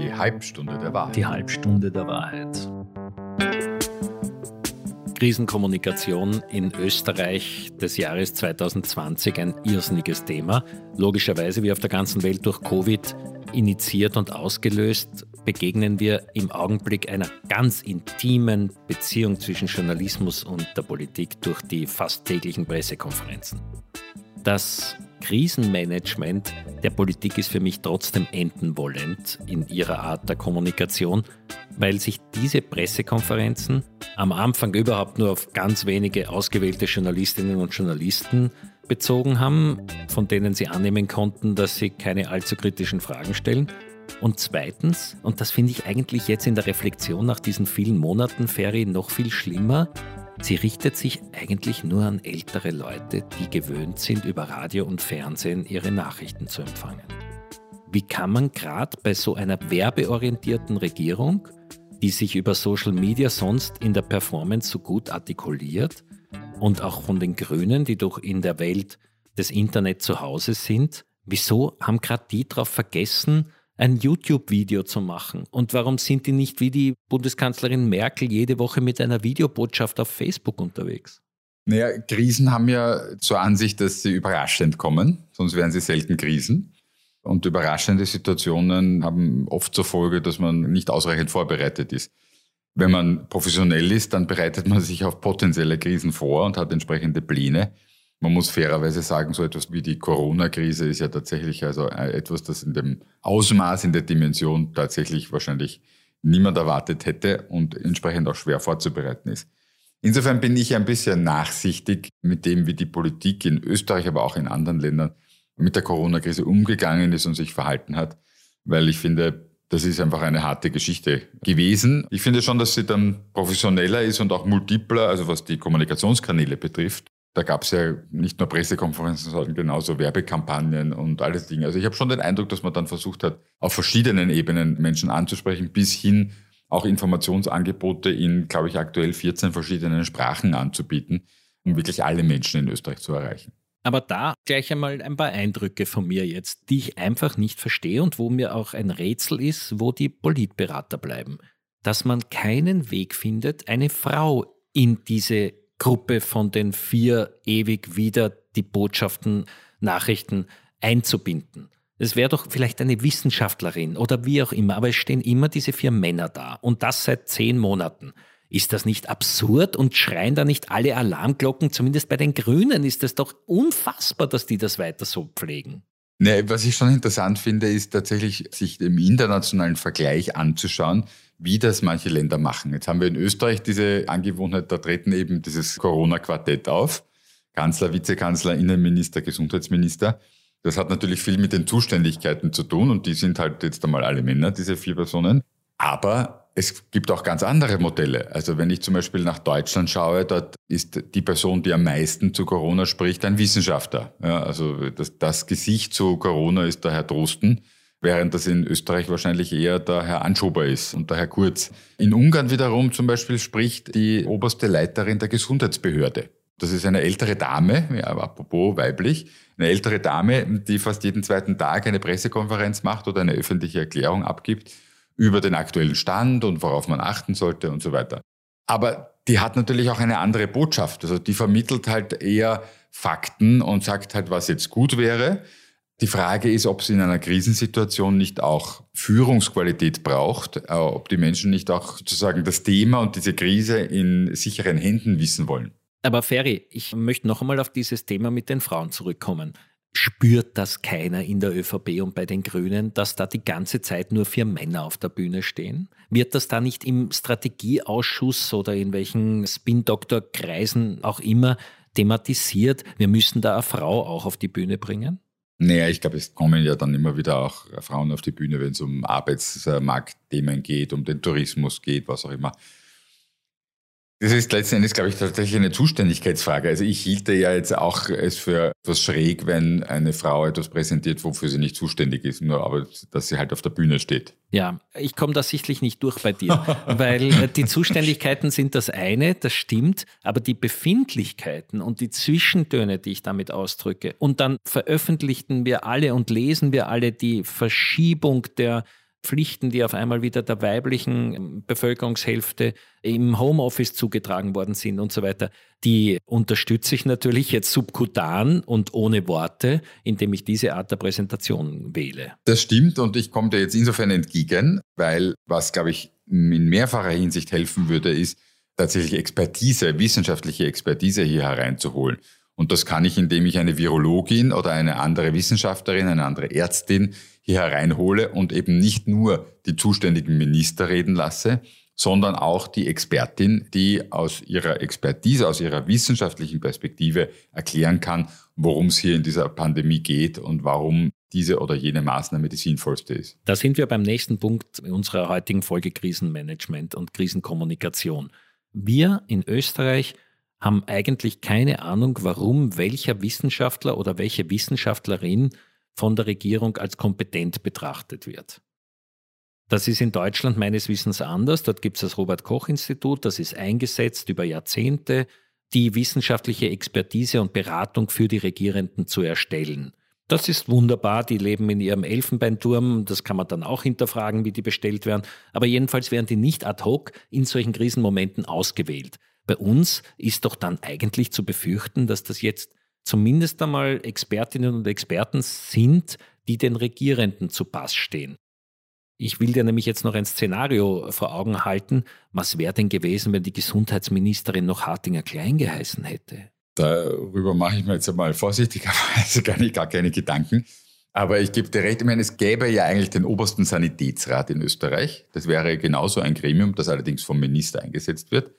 Die Halbstunde der Wahrheit. Die Halbstunde der Wahrheit. Krisenkommunikation in Österreich des Jahres 2020 ein irrsinniges Thema. Logischerweise wie auf der ganzen Welt durch Covid initiiert und ausgelöst, begegnen wir im Augenblick einer ganz intimen Beziehung zwischen Journalismus und der Politik durch die fast täglichen Pressekonferenzen. Das Krisenmanagement der Politik ist für mich trotzdem endenwollend in ihrer Art der Kommunikation, weil sich diese Pressekonferenzen am Anfang überhaupt nur auf ganz wenige ausgewählte Journalistinnen und Journalisten bezogen haben, von denen sie annehmen konnten, dass sie keine allzu kritischen Fragen stellen. Und zweitens, und das finde ich eigentlich jetzt in der Reflexion nach diesen vielen Monaten Ferry noch viel schlimmer, Sie richtet sich eigentlich nur an ältere Leute, die gewöhnt sind, über Radio und Fernsehen ihre Nachrichten zu empfangen. Wie kann man gerade bei so einer werbeorientierten Regierung, die sich über Social Media sonst in der Performance so gut artikuliert und auch von den Grünen, die doch in der Welt des Internet zu Hause sind, wieso haben gerade die darauf vergessen, ein YouTube-Video zu machen? Und warum sind die nicht wie die Bundeskanzlerin Merkel jede Woche mit einer Videobotschaft auf Facebook unterwegs? Naja, Krisen haben ja zur Ansicht, dass sie überraschend kommen, sonst wären sie selten Krisen. Und überraschende Situationen haben oft zur Folge, dass man nicht ausreichend vorbereitet ist. Wenn man professionell ist, dann bereitet man sich auf potenzielle Krisen vor und hat entsprechende Pläne. Man muss fairerweise sagen, so etwas wie die Corona-Krise ist ja tatsächlich also äh, etwas, das in dem Ausmaß, in der Dimension tatsächlich wahrscheinlich niemand erwartet hätte und entsprechend auch schwer vorzubereiten ist. Insofern bin ich ein bisschen nachsichtig mit dem, wie die Politik in Österreich, aber auch in anderen Ländern mit der Corona-Krise umgegangen ist und sich verhalten hat, weil ich finde, das ist einfach eine harte Geschichte gewesen. Ich finde schon, dass sie dann professioneller ist und auch multipler, also was die Kommunikationskanäle betrifft. Da gab es ja nicht nur Pressekonferenzen, sondern genauso Werbekampagnen und alles Dinge. Also ich habe schon den Eindruck, dass man dann versucht hat, auf verschiedenen Ebenen Menschen anzusprechen, bis hin auch Informationsangebote in, glaube ich, aktuell 14 verschiedenen Sprachen anzubieten, um wirklich alle Menschen in Österreich zu erreichen. Aber da gleich einmal ein paar Eindrücke von mir jetzt, die ich einfach nicht verstehe und wo mir auch ein Rätsel ist, wo die Politberater bleiben. Dass man keinen Weg findet, eine Frau in diese Gruppe von den vier ewig wieder die Botschaften, Nachrichten einzubinden. Es wäre doch vielleicht eine Wissenschaftlerin oder wie auch immer, aber es stehen immer diese vier Männer da und das seit zehn Monaten. Ist das nicht absurd und schreien da nicht alle Alarmglocken? Zumindest bei den Grünen ist es doch unfassbar, dass die das weiter so pflegen. Nee, was ich schon interessant finde, ist tatsächlich, sich im internationalen Vergleich anzuschauen, wie das manche Länder machen. Jetzt haben wir in Österreich diese Angewohnheit, da treten eben dieses Corona-Quartett auf. Kanzler, Vizekanzler, Innenminister, Gesundheitsminister. Das hat natürlich viel mit den Zuständigkeiten zu tun und die sind halt jetzt einmal alle Männer, diese vier Personen. Aber es gibt auch ganz andere Modelle. Also wenn ich zum Beispiel nach Deutschland schaue, dort ist die Person, die am meisten zu Corona spricht, ein Wissenschaftler. Ja, also das, das Gesicht zu Corona ist der Herr Drosten während das in Österreich wahrscheinlich eher der Herr Anschober ist und der Herr Kurz. In Ungarn wiederum zum Beispiel spricht die oberste Leiterin der Gesundheitsbehörde. Das ist eine ältere Dame, ja, apropos weiblich, eine ältere Dame, die fast jeden zweiten Tag eine Pressekonferenz macht oder eine öffentliche Erklärung abgibt über den aktuellen Stand und worauf man achten sollte und so weiter. Aber die hat natürlich auch eine andere Botschaft. Also die vermittelt halt eher Fakten und sagt halt, was jetzt gut wäre. Die Frage ist, ob es in einer Krisensituation nicht auch Führungsqualität braucht, äh, ob die Menschen nicht auch sozusagen das Thema und diese Krise in sicheren Händen wissen wollen. Aber Ferry, ich möchte noch einmal auf dieses Thema mit den Frauen zurückkommen. Spürt das keiner in der ÖVP und bei den Grünen, dass da die ganze Zeit nur vier Männer auf der Bühne stehen? Wird das da nicht im Strategieausschuss oder in welchen Spin-Doktor-Kreisen auch immer thematisiert? Wir müssen da eine Frau auch auf die Bühne bringen? Naja, ich glaube, es kommen ja dann immer wieder auch Frauen auf die Bühne, wenn es um Arbeitsmarktthemen geht, um den Tourismus geht, was auch immer. Das ist letzten Endes, glaube ich, tatsächlich eine Zuständigkeitsfrage. Also ich hielte ja jetzt auch es für etwas schräg, wenn eine Frau etwas präsentiert, wofür sie nicht zuständig ist, nur aber, dass sie halt auf der Bühne steht. Ja, ich komme da sichtlich nicht durch bei dir, weil äh, die Zuständigkeiten sind das eine, das stimmt, aber die Befindlichkeiten und die Zwischentöne, die ich damit ausdrücke, und dann veröffentlichten wir alle und lesen wir alle die Verschiebung der Pflichten, die auf einmal wieder der weiblichen ähm, Bevölkerungshälfte im Homeoffice zugetragen worden sind und so weiter, die unterstütze ich natürlich jetzt subkutan und ohne Worte, indem ich diese Art der Präsentation wähle. Das stimmt und ich komme dir jetzt insofern entgegen, weil was, glaube ich, in mehrfacher Hinsicht helfen würde, ist tatsächlich Expertise, wissenschaftliche Expertise hier hereinzuholen. Und das kann ich, indem ich eine Virologin oder eine andere Wissenschaftlerin, eine andere Ärztin hier hereinhole und eben nicht nur die zuständigen Minister reden lasse, sondern auch die Expertin, die aus ihrer Expertise, aus ihrer wissenschaftlichen Perspektive erklären kann, worum es hier in dieser Pandemie geht und warum diese oder jene Maßnahme die sinnvollste ist. Da sind wir beim nächsten Punkt unserer heutigen Folge Krisenmanagement und Krisenkommunikation. Wir in Österreich haben eigentlich keine Ahnung, warum welcher Wissenschaftler oder welche Wissenschaftlerin von der Regierung als kompetent betrachtet wird. Das ist in Deutschland meines Wissens anders. Dort gibt es das Robert Koch Institut, das ist eingesetzt über Jahrzehnte, die wissenschaftliche Expertise und Beratung für die Regierenden zu erstellen. Das ist wunderbar, die leben in ihrem Elfenbeinturm, das kann man dann auch hinterfragen, wie die bestellt werden, aber jedenfalls werden die nicht ad hoc in solchen Krisenmomenten ausgewählt. Bei uns ist doch dann eigentlich zu befürchten, dass das jetzt zumindest einmal Expertinnen und Experten sind, die den Regierenden zu Pass stehen. Ich will dir nämlich jetzt noch ein Szenario vor Augen halten. Was wäre denn gewesen, wenn die Gesundheitsministerin noch Hartinger Klein geheißen hätte? Darüber mache ich mir jetzt einmal vorsichtigerweise gar, nicht, gar keine Gedanken. Aber ich gebe dir recht, ich meine, es gäbe ja eigentlich den obersten Sanitätsrat in Österreich. Das wäre genauso ein Gremium, das allerdings vom Minister eingesetzt wird,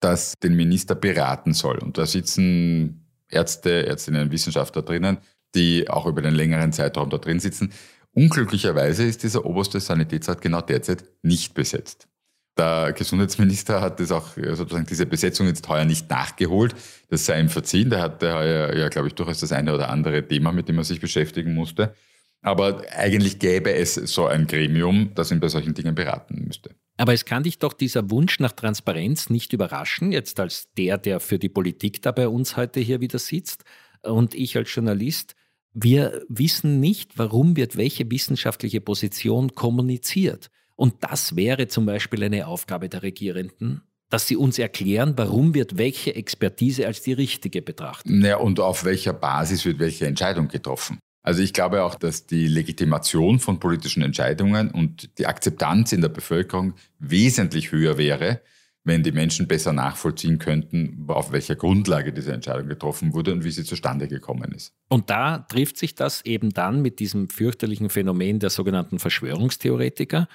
das den Minister beraten soll. Und da sitzen Ärzte, Ärztinnen, Wissenschaftler drinnen, die auch über den längeren Zeitraum da drin sitzen. Unglücklicherweise ist dieser oberste Sanitätsrat genau derzeit nicht besetzt. Der Gesundheitsminister hat das auch sozusagen diese Besetzung jetzt heuer nicht nachgeholt. Das sei ihm verziehen. Der hatte heuer ja, glaube ich, durchaus das eine oder andere Thema, mit dem er sich beschäftigen musste. Aber eigentlich gäbe es so ein Gremium, das ihn bei solchen Dingen beraten müsste. Aber es kann dich doch dieser Wunsch nach Transparenz nicht überraschen, jetzt als der, der für die Politik da bei uns heute hier wieder sitzt und ich als Journalist. Wir wissen nicht, warum wird welche wissenschaftliche Position kommuniziert. Und das wäre zum Beispiel eine Aufgabe der Regierenden, dass sie uns erklären, warum wird welche Expertise als die richtige betrachtet. Naja, und auf welcher Basis wird welche Entscheidung getroffen. Also ich glaube auch, dass die Legitimation von politischen Entscheidungen und die Akzeptanz in der Bevölkerung wesentlich höher wäre, wenn die Menschen besser nachvollziehen könnten, auf welcher Grundlage diese Entscheidung getroffen wurde und wie sie zustande gekommen ist. Und da trifft sich das eben dann mit diesem fürchterlichen Phänomen der sogenannten Verschwörungstheoretiker,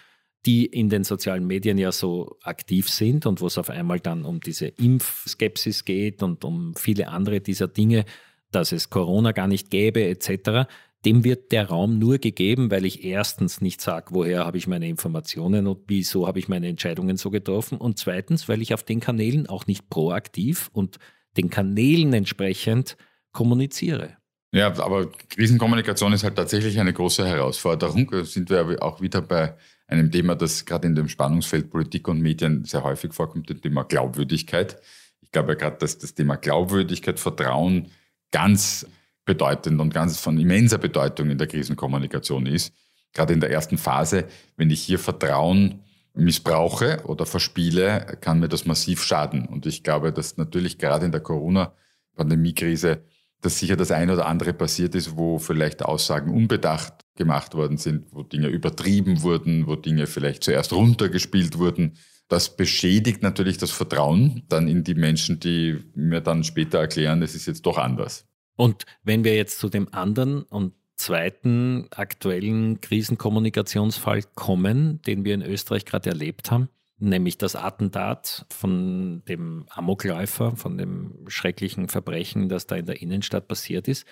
die in den sozialen Medien ja so aktiv sind und wo es auf einmal dann um diese Impfskepsis geht und um viele andere dieser Dinge, dass es Corona gar nicht gäbe etc., dem wird der Raum nur gegeben, weil ich erstens nicht sage, woher habe ich meine Informationen und wieso habe ich meine Entscheidungen so getroffen und zweitens, weil ich auf den Kanälen auch nicht proaktiv und den Kanälen entsprechend kommuniziere. Ja, aber Krisenkommunikation ist halt tatsächlich eine große Herausforderung. Da sind wir auch wieder bei einem Thema, das gerade in dem Spannungsfeld Politik und Medien sehr häufig vorkommt, dem Thema Glaubwürdigkeit. Ich glaube gerade, dass das Thema Glaubwürdigkeit, Vertrauen ganz bedeutend und ganz von immenser Bedeutung in der Krisenkommunikation ist. Gerade in der ersten Phase, wenn ich hier Vertrauen missbrauche oder verspiele, kann mir das massiv schaden. Und ich glaube, dass natürlich gerade in der Corona-Pandemie-Krise dass sicher das eine oder andere passiert ist, wo vielleicht Aussagen unbedacht gemacht worden sind, wo Dinge übertrieben wurden, wo Dinge vielleicht zuerst runtergespielt wurden. Das beschädigt natürlich das Vertrauen dann in die Menschen, die mir dann später erklären, es ist jetzt doch anders. Und wenn wir jetzt zu dem anderen und zweiten aktuellen Krisenkommunikationsfall kommen, den wir in Österreich gerade erlebt haben, nämlich das Attentat von dem Amokläufer, von dem schrecklichen Verbrechen, das da in der Innenstadt passiert ist,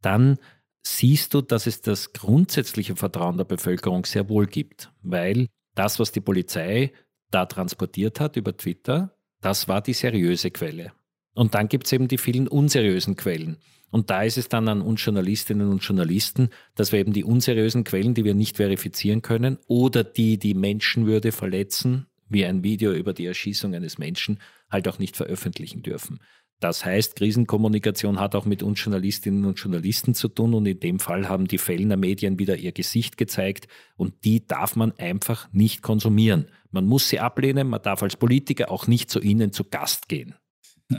dann siehst du, dass es das grundsätzliche Vertrauen der Bevölkerung sehr wohl gibt, weil das, was die Polizei da transportiert hat über Twitter, das war die seriöse Quelle. Und dann gibt es eben die vielen unseriösen Quellen. Und da ist es dann an uns Journalistinnen und Journalisten, dass wir eben die unseriösen Quellen, die wir nicht verifizieren können oder die die Menschenwürde verletzen, wie ein Video über die Erschießung eines Menschen, halt auch nicht veröffentlichen dürfen. Das heißt, Krisenkommunikation hat auch mit uns Journalistinnen und Journalisten zu tun und in dem Fall haben die Fellner Medien wieder ihr Gesicht gezeigt und die darf man einfach nicht konsumieren. Man muss sie ablehnen, man darf als Politiker auch nicht zu ihnen zu Gast gehen.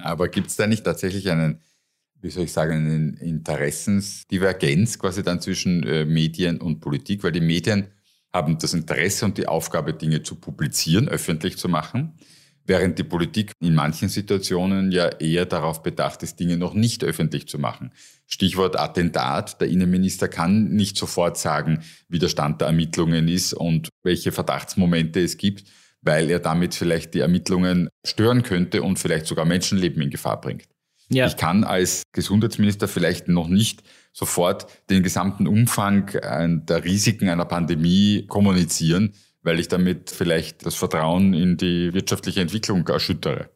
Aber gibt es da nicht tatsächlich einen, wie soll ich sagen, eine Interessensdivergenz quasi dann zwischen äh, Medien und Politik? Weil die Medien haben das Interesse und die Aufgabe, Dinge zu publizieren, öffentlich zu machen, während die Politik in manchen Situationen ja eher darauf bedacht ist, Dinge noch nicht öffentlich zu machen. Stichwort Attentat. Der Innenminister kann nicht sofort sagen, wie der Stand der Ermittlungen ist und welche Verdachtsmomente es gibt weil er damit vielleicht die Ermittlungen stören könnte und vielleicht sogar Menschenleben in Gefahr bringt. Ja. Ich kann als Gesundheitsminister vielleicht noch nicht sofort den gesamten Umfang der Risiken einer Pandemie kommunizieren, weil ich damit vielleicht das Vertrauen in die wirtschaftliche Entwicklung erschüttere.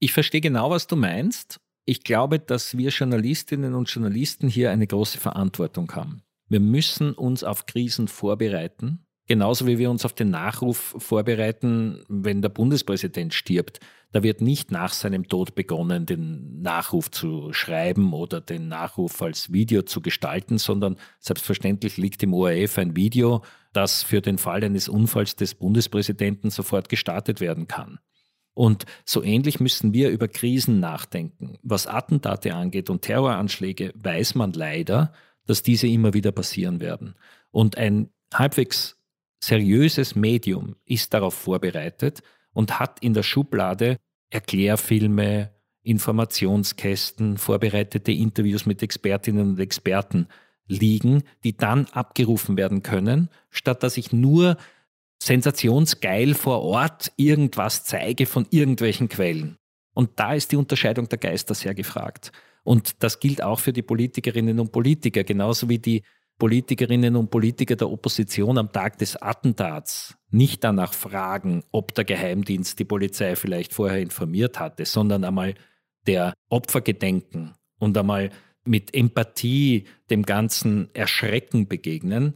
Ich verstehe genau, was du meinst. Ich glaube, dass wir Journalistinnen und Journalisten hier eine große Verantwortung haben. Wir müssen uns auf Krisen vorbereiten Genauso wie wir uns auf den Nachruf vorbereiten, wenn der Bundespräsident stirbt. Da wird nicht nach seinem Tod begonnen, den Nachruf zu schreiben oder den Nachruf als Video zu gestalten, sondern selbstverständlich liegt im ORF ein Video, das für den Fall eines Unfalls des Bundespräsidenten sofort gestartet werden kann. Und so ähnlich müssen wir über Krisen nachdenken. Was Attentate angeht und Terroranschläge, weiß man leider, dass diese immer wieder passieren werden. Und ein halbwegs seriöses Medium ist darauf vorbereitet und hat in der Schublade Erklärfilme, Informationskästen, vorbereitete Interviews mit Expertinnen und Experten liegen, die dann abgerufen werden können, statt dass ich nur sensationsgeil vor Ort irgendwas zeige von irgendwelchen Quellen. Und da ist die Unterscheidung der Geister sehr gefragt. Und das gilt auch für die Politikerinnen und Politiker, genauso wie die Politikerinnen und Politiker der Opposition am Tag des Attentats nicht danach fragen, ob der Geheimdienst die Polizei vielleicht vorher informiert hatte, sondern einmal der Opfer gedenken und einmal mit Empathie dem ganzen Erschrecken begegnen,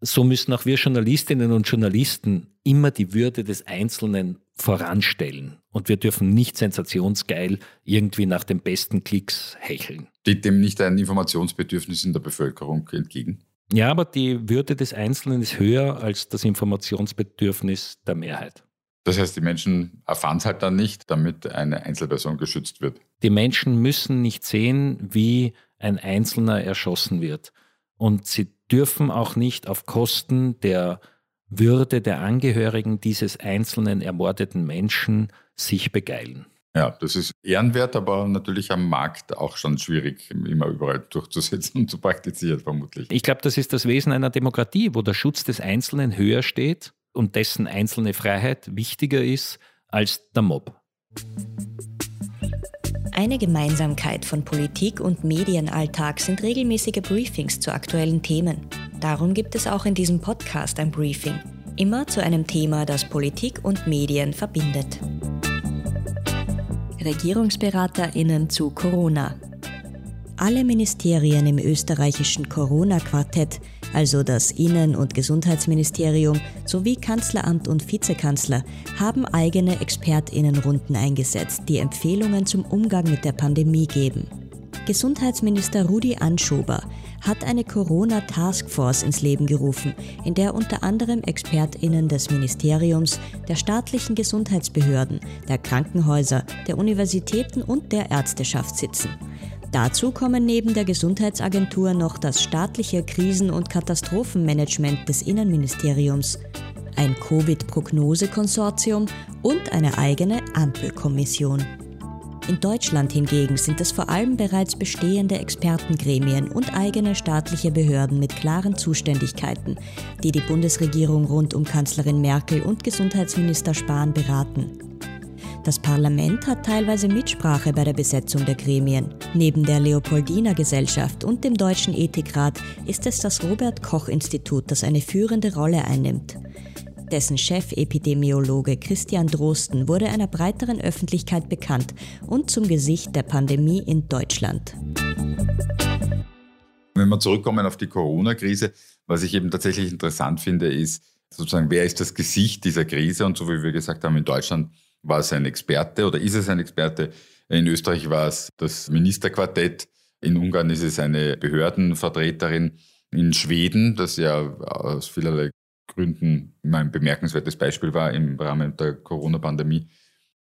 so müssen auch wir Journalistinnen und Journalisten immer die Würde des Einzelnen voranstellen. Und wir dürfen nicht sensationsgeil irgendwie nach den besten Klicks hecheln. Steht dem nicht ein Informationsbedürfnis in der Bevölkerung entgegen? Ja, aber die Würde des Einzelnen ist höher als das Informationsbedürfnis der Mehrheit. Das heißt, die Menschen erfahren es halt dann nicht, damit eine Einzelperson geschützt wird. Die Menschen müssen nicht sehen, wie ein Einzelner erschossen wird. Und sie dürfen auch nicht auf Kosten der würde der Angehörigen dieses einzelnen ermordeten Menschen sich begeilen. Ja, das ist ehrenwert, aber natürlich am Markt auch schon schwierig, immer überall durchzusetzen und zu praktizieren, vermutlich. Ich glaube, das ist das Wesen einer Demokratie, wo der Schutz des Einzelnen höher steht und dessen einzelne Freiheit wichtiger ist als der Mob. Eine Gemeinsamkeit von Politik und Medienalltag sind regelmäßige Briefings zu aktuellen Themen. Darum gibt es auch in diesem Podcast ein Briefing, immer zu einem Thema, das Politik und Medien verbindet. Regierungsberaterinnen zu Corona. Alle Ministerien im österreichischen Corona-Quartett, also das Innen- und Gesundheitsministerium sowie Kanzleramt und Vizekanzler, haben eigene Expertinnenrunden eingesetzt, die Empfehlungen zum Umgang mit der Pandemie geben. Gesundheitsminister Rudi Anschober hat eine Corona-Taskforce ins Leben gerufen, in der unter anderem ExpertInnen des Ministeriums, der staatlichen Gesundheitsbehörden, der Krankenhäuser, der Universitäten und der Ärzteschaft sitzen. Dazu kommen neben der Gesundheitsagentur noch das staatliche Krisen- und Katastrophenmanagement des Innenministeriums, ein Covid-Prognosekonsortium und eine eigene Ampelkommission. In Deutschland hingegen sind es vor allem bereits bestehende Expertengremien und eigene staatliche Behörden mit klaren Zuständigkeiten, die die Bundesregierung rund um Kanzlerin Merkel und Gesundheitsminister Spahn beraten. Das Parlament hat teilweise Mitsprache bei der Besetzung der Gremien. Neben der Leopoldiner Gesellschaft und dem Deutschen Ethikrat ist es das Robert Koch Institut, das eine führende Rolle einnimmt. Dessen Chefepidemiologe Christian Drosten wurde einer breiteren Öffentlichkeit bekannt und zum Gesicht der Pandemie in Deutschland. Wenn wir zurückkommen auf die Corona-Krise, was ich eben tatsächlich interessant finde, ist sozusagen, wer ist das Gesicht dieser Krise? Und so wie wir gesagt haben, in Deutschland war es ein Experte oder ist es ein Experte In Österreich war es das Ministerquartett. In Ungarn ist es eine Behördenvertreterin. In Schweden, das ja aus vielerlei Gründen mein bemerkenswertes Beispiel war im Rahmen der Corona-Pandemie.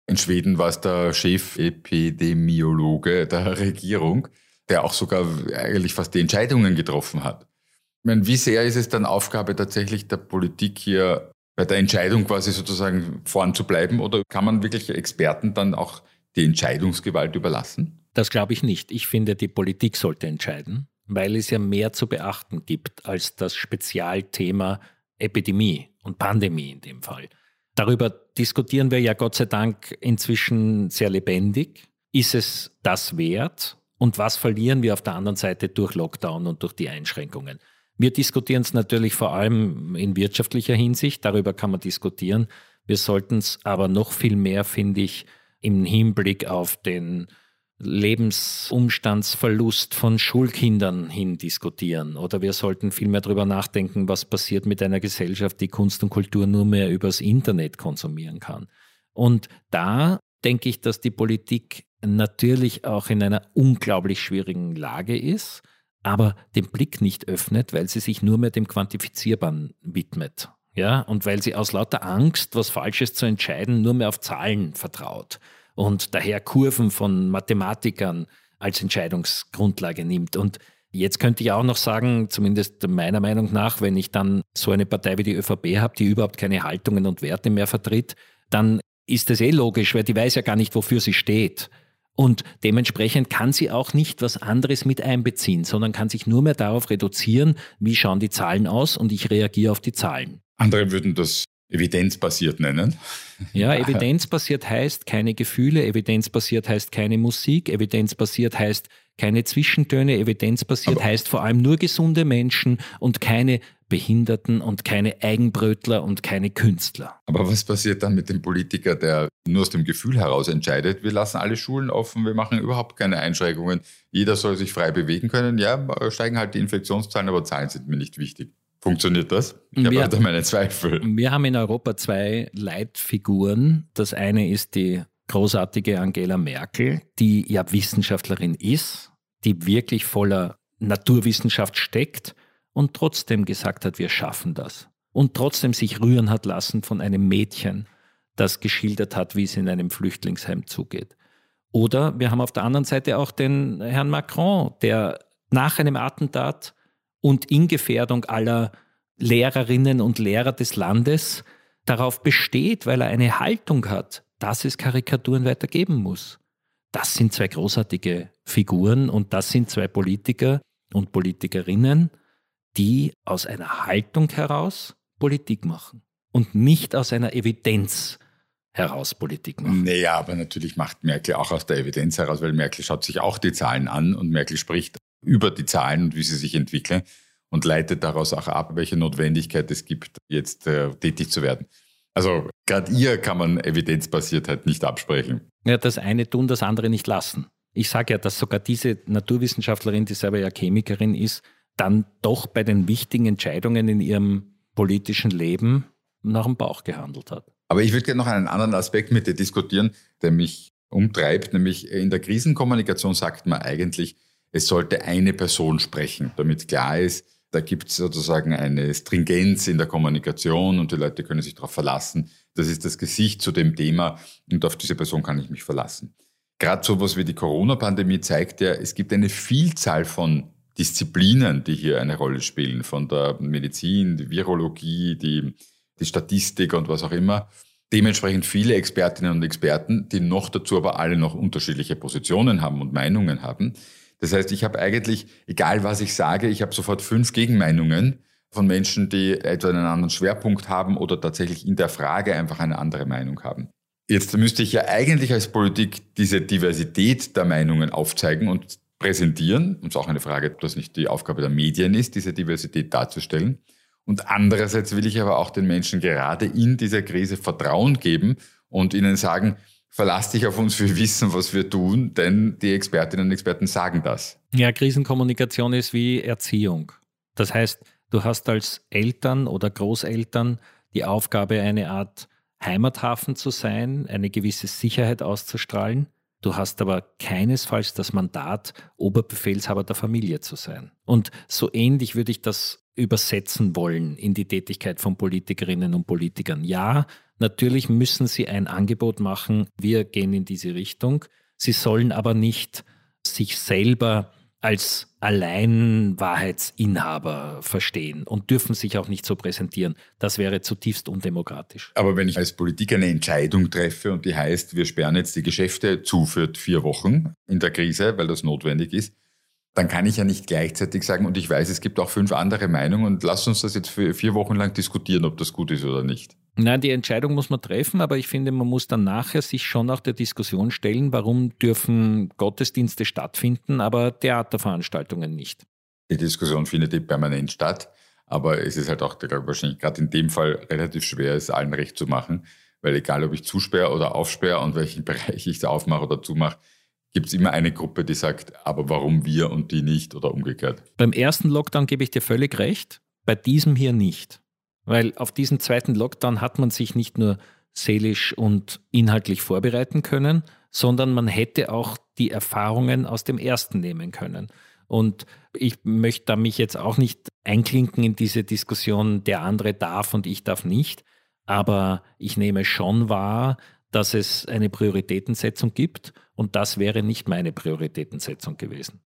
In Schweden war es der Chefepidemiologe der Regierung, der auch sogar eigentlich fast die Entscheidungen getroffen hat. Ich meine, wie sehr ist es dann Aufgabe tatsächlich der Politik hier bei der Entscheidung quasi sozusagen vorn zu bleiben oder kann man wirklich Experten dann auch die Entscheidungsgewalt überlassen? Das glaube ich nicht. Ich finde, die Politik sollte entscheiden, weil es ja mehr zu beachten gibt als das Spezialthema Epidemie und Pandemie in dem Fall. Darüber diskutieren wir ja Gott sei Dank inzwischen sehr lebendig. Ist es das wert? Und was verlieren wir auf der anderen Seite durch Lockdown und durch die Einschränkungen? Wir diskutieren es natürlich vor allem in wirtschaftlicher Hinsicht, darüber kann man diskutieren. Wir sollten es aber noch viel mehr, finde ich, im Hinblick auf den Lebensumstandsverlust von Schulkindern hin diskutieren. Oder wir sollten viel mehr darüber nachdenken, was passiert mit einer Gesellschaft, die Kunst und Kultur nur mehr übers Internet konsumieren kann. Und da denke ich, dass die Politik natürlich auch in einer unglaublich schwierigen Lage ist aber den Blick nicht öffnet, weil sie sich nur mehr dem Quantifizierbaren widmet. Ja, und weil sie aus lauter Angst, was Falsches zu entscheiden, nur mehr auf Zahlen vertraut und daher Kurven von Mathematikern als Entscheidungsgrundlage nimmt. Und jetzt könnte ich auch noch sagen, zumindest meiner Meinung nach, wenn ich dann so eine Partei wie die ÖVP habe, die überhaupt keine Haltungen und Werte mehr vertritt, dann ist das eh logisch, weil die weiß ja gar nicht, wofür sie steht. Und dementsprechend kann sie auch nicht was anderes mit einbeziehen, sondern kann sich nur mehr darauf reduzieren, wie schauen die Zahlen aus und ich reagiere auf die Zahlen. Andere würden das evidenzbasiert nennen. Ja, evidenzbasiert heißt keine Gefühle, evidenzbasiert heißt keine Musik, evidenzbasiert heißt keine Zwischentöne, evidenzbasiert heißt vor allem nur gesunde Menschen und keine Behinderten und keine Eigenbrötler und keine Künstler. Aber was passiert dann mit dem Politiker, der nur aus dem Gefühl heraus entscheidet, wir lassen alle Schulen offen, wir machen überhaupt keine Einschränkungen, jeder soll sich frei bewegen können, ja, steigen halt die Infektionszahlen, aber Zahlen sind mir nicht wichtig. Funktioniert das? Ich habe da meine Zweifel. Wir haben in Europa zwei Leitfiguren. Das eine ist die großartige Angela Merkel, die ja Wissenschaftlerin ist, die wirklich voller Naturwissenschaft steckt und trotzdem gesagt hat, wir schaffen das. Und trotzdem sich rühren hat lassen von einem Mädchen, das geschildert hat, wie es in einem Flüchtlingsheim zugeht. Oder wir haben auf der anderen Seite auch den Herrn Macron, der nach einem Attentat und in Gefährdung aller Lehrerinnen und Lehrer des Landes darauf besteht, weil er eine Haltung hat, dass es Karikaturen weitergeben muss. Das sind zwei großartige Figuren und das sind zwei Politiker und Politikerinnen, die aus einer Haltung heraus Politik machen und nicht aus einer Evidenz heraus Politik machen. Naja, aber natürlich macht Merkel auch aus der Evidenz heraus, weil Merkel schaut sich auch die Zahlen an und Merkel spricht über die Zahlen und wie sie sich entwickeln und leitet daraus auch ab, welche Notwendigkeit es gibt, jetzt äh, tätig zu werden. Also gerade ihr kann man Evidenzbasiertheit nicht absprechen. Ja, das eine tun, das andere nicht lassen. Ich sage ja, dass sogar diese Naturwissenschaftlerin, die selber ja Chemikerin ist, dann doch bei den wichtigen Entscheidungen in ihrem politischen Leben nach dem Bauch gehandelt hat. Aber ich würde gerne noch einen anderen Aspekt mit dir diskutieren, der mich umtreibt, nämlich in der Krisenkommunikation sagt man eigentlich, es sollte eine Person sprechen, damit klar ist, da gibt es sozusagen eine Stringenz in der Kommunikation und die Leute können sich darauf verlassen. Das ist das Gesicht zu dem Thema und auf diese Person kann ich mich verlassen. Gerade sowas wie die Corona-Pandemie zeigt ja, es gibt eine Vielzahl von Disziplinen, die hier eine Rolle spielen, von der Medizin, die Virologie, die, die Statistik und was auch immer. Dementsprechend viele Expertinnen und Experten, die noch dazu aber alle noch unterschiedliche Positionen haben und Meinungen haben. Das heißt, ich habe eigentlich, egal was ich sage, ich habe sofort fünf Gegenmeinungen von Menschen, die etwa einen anderen Schwerpunkt haben oder tatsächlich in der Frage einfach eine andere Meinung haben. Jetzt müsste ich ja eigentlich als Politik diese Diversität der Meinungen aufzeigen und präsentieren. Und es ist auch eine Frage, ob das nicht die Aufgabe der Medien ist, diese Diversität darzustellen. Und andererseits will ich aber auch den Menschen gerade in dieser Krise Vertrauen geben und ihnen sagen, verlass dich auf uns, wir wissen, was wir tun, denn die Expertinnen und Experten sagen das. Ja, Krisenkommunikation ist wie Erziehung. Das heißt, du hast als Eltern oder Großeltern die Aufgabe, eine Art Heimathafen zu sein, eine gewisse Sicherheit auszustrahlen Du hast aber keinesfalls das Mandat, Oberbefehlshaber der Familie zu sein. Und so ähnlich würde ich das übersetzen wollen in die Tätigkeit von Politikerinnen und Politikern. Ja, natürlich müssen sie ein Angebot machen, wir gehen in diese Richtung. Sie sollen aber nicht sich selber als Alleinwahrheitsinhaber verstehen und dürfen sich auch nicht so präsentieren. Das wäre zutiefst undemokratisch. Aber wenn ich als Politiker eine Entscheidung treffe und die heißt, wir sperren jetzt die Geschäfte zu für vier Wochen in der Krise, weil das notwendig ist, dann kann ich ja nicht gleichzeitig sagen, und ich weiß, es gibt auch fünf andere Meinungen und lass uns das jetzt für vier Wochen lang diskutieren, ob das gut ist oder nicht. Nein, die Entscheidung muss man treffen, aber ich finde, man muss dann nachher sich schon auch der Diskussion stellen, warum dürfen Gottesdienste stattfinden, aber Theaterveranstaltungen nicht. Die Diskussion findet eben permanent statt, aber es ist halt auch, glaube ich, wahrscheinlich gerade in dem Fall relativ schwer, es allen recht zu machen, weil egal, ob ich zusperre oder aufsperre und welchen Bereich ich da aufmache oder zumache, gibt es immer eine Gruppe, die sagt, aber warum wir und die nicht oder umgekehrt. Beim ersten Lockdown gebe ich dir völlig recht, bei diesem hier nicht. Weil auf diesen zweiten Lockdown hat man sich nicht nur seelisch und inhaltlich vorbereiten können, sondern man hätte auch die Erfahrungen aus dem ersten nehmen können. Und ich möchte da mich jetzt auch nicht einklinken in diese Diskussion, der andere darf und ich darf nicht. Aber ich nehme schon wahr, dass es eine Prioritätensetzung gibt und das wäre nicht meine Prioritätensetzung gewesen.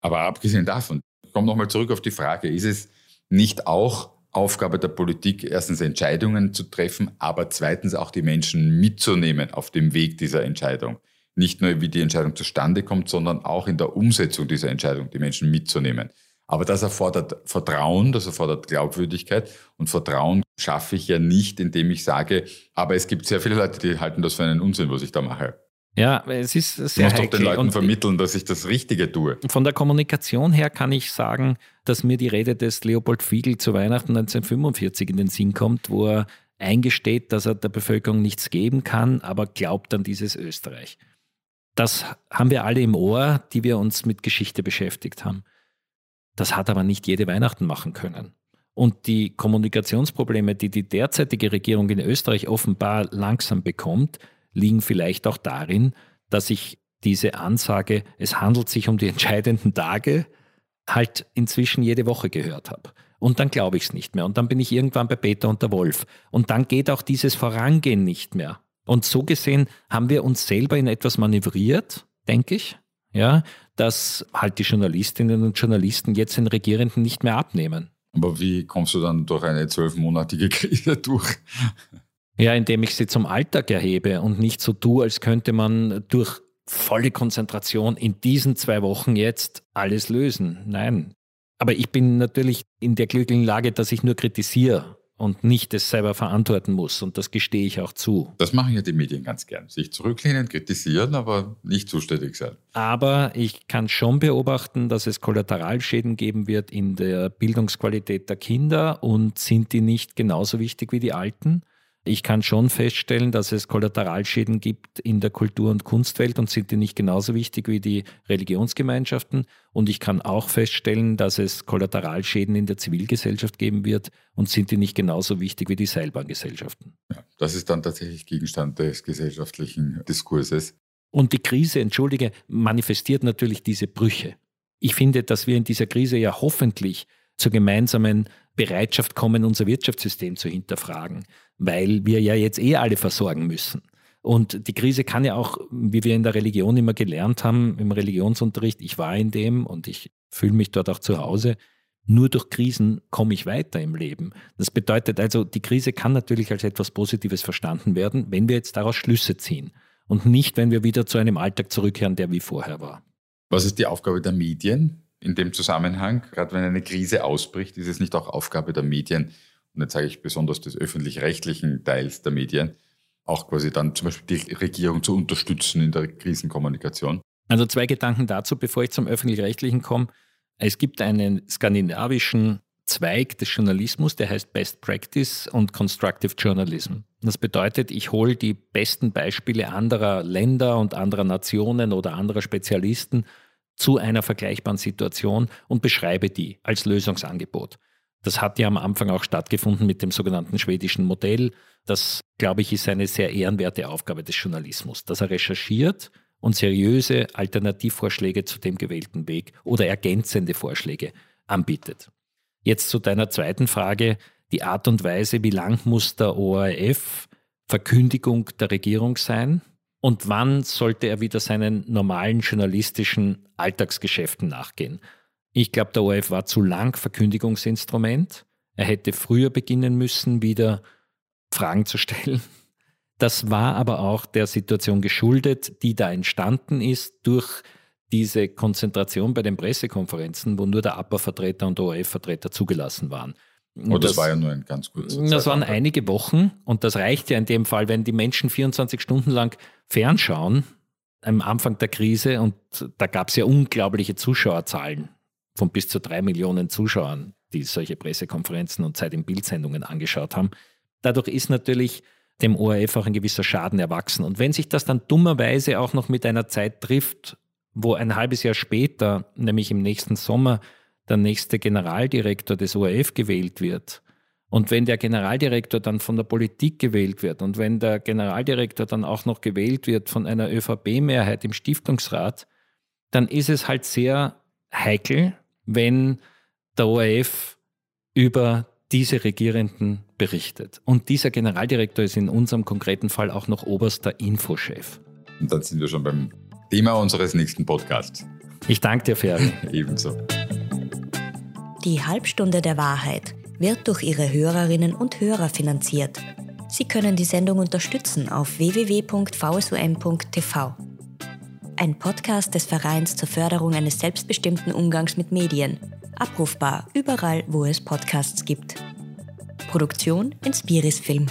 Aber abgesehen davon, ich komme nochmal zurück auf die Frage, ist es nicht auch Aufgabe der Politik, erstens Entscheidungen zu treffen, aber zweitens auch die Menschen mitzunehmen auf dem Weg dieser Entscheidung. Nicht nur, wie die Entscheidung zustande kommt, sondern auch in der Umsetzung dieser Entscheidung die Menschen mitzunehmen. Aber das erfordert Vertrauen, das erfordert Glaubwürdigkeit. Und Vertrauen schaffe ich ja nicht, indem ich sage, aber es gibt sehr viele Leute, die halten das für einen Unsinn, was ich da mache. Ja, es ist sehr Du musst doch den Leuten vermitteln, dass ich das Richtige tue. Von der Kommunikation her kann ich sagen, dass mir die Rede des Leopold Fiegel zu Weihnachten 1945 in den Sinn kommt, wo er eingesteht, dass er der Bevölkerung nichts geben kann, aber glaubt an dieses Österreich. Das haben wir alle im Ohr, die wir uns mit Geschichte beschäftigt haben. Das hat aber nicht jede Weihnachten machen können. Und die Kommunikationsprobleme, die die derzeitige Regierung in Österreich offenbar langsam bekommt, liegen vielleicht auch darin, dass ich diese Ansage, es handelt sich um die entscheidenden Tage, halt inzwischen jede Woche gehört habe. Und dann glaube ich es nicht mehr. Und dann bin ich irgendwann bei Peter und der Wolf. Und dann geht auch dieses Vorangehen nicht mehr. Und so gesehen haben wir uns selber in etwas manövriert, denke ich, ja, dass halt die Journalistinnen und Journalisten jetzt den Regierenden nicht mehr abnehmen. Aber wie kommst du dann durch eine zwölfmonatige Krise durch? Ja, indem ich sie zum Alltag erhebe und nicht so tue, als könnte man durch volle Konzentration in diesen zwei Wochen jetzt alles lösen. Nein. Aber ich bin natürlich in der glücklichen Lage, dass ich nur kritisiere und nicht es selber verantworten muss. Und das gestehe ich auch zu. Das machen ja die Medien ganz gern. Sich zurücklehnen, kritisieren, aber nicht zuständig sein. Aber ich kann schon beobachten, dass es Kollateralschäden geben wird in der Bildungsqualität der Kinder. Und sind die nicht genauso wichtig wie die Alten? Ich kann schon feststellen, dass es Kollateralschäden gibt in der Kultur- und Kunstwelt und sind die nicht genauso wichtig wie die Religionsgemeinschaften. Und ich kann auch feststellen, dass es Kollateralschäden in der Zivilgesellschaft geben wird und sind die nicht genauso wichtig wie die Seilbahngesellschaften. Ja, das ist dann tatsächlich Gegenstand des gesellschaftlichen Diskurses. Und die Krise, entschuldige, manifestiert natürlich diese Brüche. Ich finde, dass wir in dieser Krise ja hoffentlich zur gemeinsamen Bereitschaft kommen, unser Wirtschaftssystem zu hinterfragen, weil wir ja jetzt eh alle versorgen müssen. Und die Krise kann ja auch, wie wir in der Religion immer gelernt haben, im Religionsunterricht, ich war in dem und ich fühle mich dort auch zu Hause, nur durch Krisen komme ich weiter im Leben. Das bedeutet also, die Krise kann natürlich als etwas Positives verstanden werden, wenn wir jetzt daraus Schlüsse ziehen und nicht, wenn wir wieder zu einem Alltag zurückkehren, der wie vorher war. Was ist die Aufgabe der Medien? In dem Zusammenhang, gerade wenn eine Krise ausbricht, ist es nicht auch Aufgabe der Medien, und jetzt sage ich besonders des öffentlich-rechtlichen Teils der Medien, auch quasi dann zum Beispiel die Regierung zu unterstützen in der Krisenkommunikation? Also zwei Gedanken dazu, bevor ich zum öffentlich-rechtlichen komme. Es gibt einen skandinavischen Zweig des Journalismus, der heißt Best Practice und Constructive Journalism. Das bedeutet, ich hole die besten Beispiele anderer Länder und anderer Nationen oder anderer Spezialisten zu einer vergleichbaren Situation und beschreibe die als Lösungsangebot. Das hat ja am Anfang auch stattgefunden mit dem sogenannten schwedischen Modell. Das, glaube ich, ist eine sehr ehrenwerte Aufgabe des Journalismus, dass er recherchiert und seriöse Alternativvorschläge zu dem gewählten Weg oder ergänzende Vorschläge anbietet. Jetzt zu deiner zweiten Frage, die Art und Weise, wie lang muss der ORF Verkündigung der Regierung sein und wann sollte er wieder seinen normalen journalistischen Alltagsgeschäften nachgehen. Ich glaube, der ORF war zu lang Verkündigungsinstrument. Er hätte früher beginnen müssen, wieder Fragen zu stellen. Das war aber auch der Situation geschuldet, die da entstanden ist durch diese Konzentration bei den Pressekonferenzen, wo nur der APA-Vertreter und der ORF-Vertreter zugelassen waren. Oh, das, das, war ja nur ein ganz kurzer Das waren einige Wochen und das reicht ja in dem Fall, wenn die Menschen 24 Stunden lang fernschauen, am Anfang der Krise und da gab es ja unglaubliche Zuschauerzahlen von bis zu drei Millionen Zuschauern, die solche Pressekonferenzen und Zeit in Bildsendungen angeschaut haben. Dadurch ist natürlich dem ORF auch ein gewisser Schaden erwachsen. Und wenn sich das dann dummerweise auch noch mit einer Zeit trifft, wo ein halbes Jahr später, nämlich im nächsten Sommer, der nächste Generaldirektor des ORF gewählt wird, und wenn der Generaldirektor dann von der Politik gewählt wird und wenn der Generaldirektor dann auch noch gewählt wird von einer ÖVP-Mehrheit im Stiftungsrat, dann ist es halt sehr heikel, wenn der ORF über diese Regierenden berichtet. Und dieser Generaldirektor ist in unserem konkreten Fall auch noch oberster Infochef. Und dann sind wir schon beim Thema unseres nächsten Podcasts. Ich danke dir, Ferry. Ebenso. Die Halbstunde der Wahrheit wird durch Ihre Hörerinnen und Hörer finanziert. Sie können die Sendung unterstützen auf www.vsum.tv. Ein Podcast des Vereins zur Förderung eines selbstbestimmten Umgangs mit Medien. Abrufbar überall, wo es Podcasts gibt. Produktion Inspiris Film.